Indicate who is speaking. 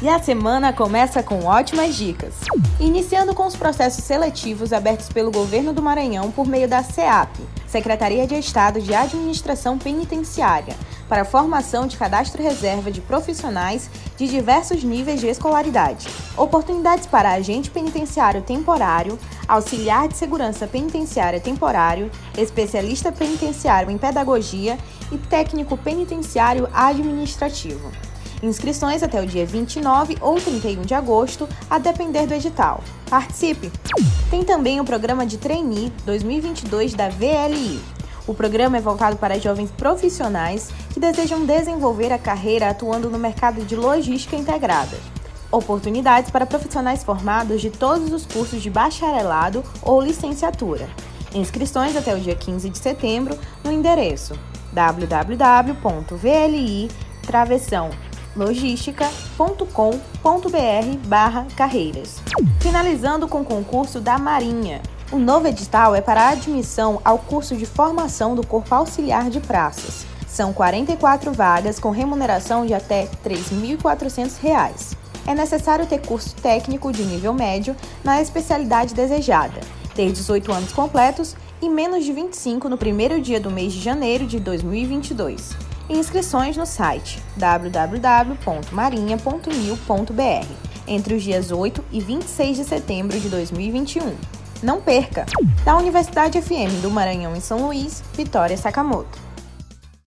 Speaker 1: E a semana começa com ótimas dicas. Iniciando com os processos seletivos abertos pelo governo do Maranhão por meio da SEAP, Secretaria de Estado de Administração Penitenciária, para a formação de cadastro reserva de profissionais de diversos níveis de escolaridade. Oportunidades para agente penitenciário temporário, auxiliar de segurança penitenciária temporário, especialista penitenciário em pedagogia e técnico penitenciário administrativo. Inscrições até o dia 29 ou 31 de agosto, a depender do edital. Participe! Tem também o programa de Trainee 2022 da VLI. O programa é voltado para jovens profissionais que desejam desenvolver a carreira atuando no mercado de logística integrada. Oportunidades para profissionais formados de todos os cursos de bacharelado ou licenciatura. Inscrições até o dia 15 de setembro no endereço www.vli travessão logística.com.br barra carreiras. Finalizando com o concurso da Marinha. O novo edital é para admissão ao curso de formação do Corpo Auxiliar de Praças. São 44 vagas com remuneração de até R$ 3.400. É necessário ter curso técnico de nível médio na especialidade desejada, ter 18 anos completos e menos de 25 no primeiro dia do mês de janeiro de 2022 inscrições no site www.marinha.mil.br entre os dias 8 e 26 de setembro de 2021. Não perca! Da Universidade FM do Maranhão em São Luís, Vitória Sakamoto.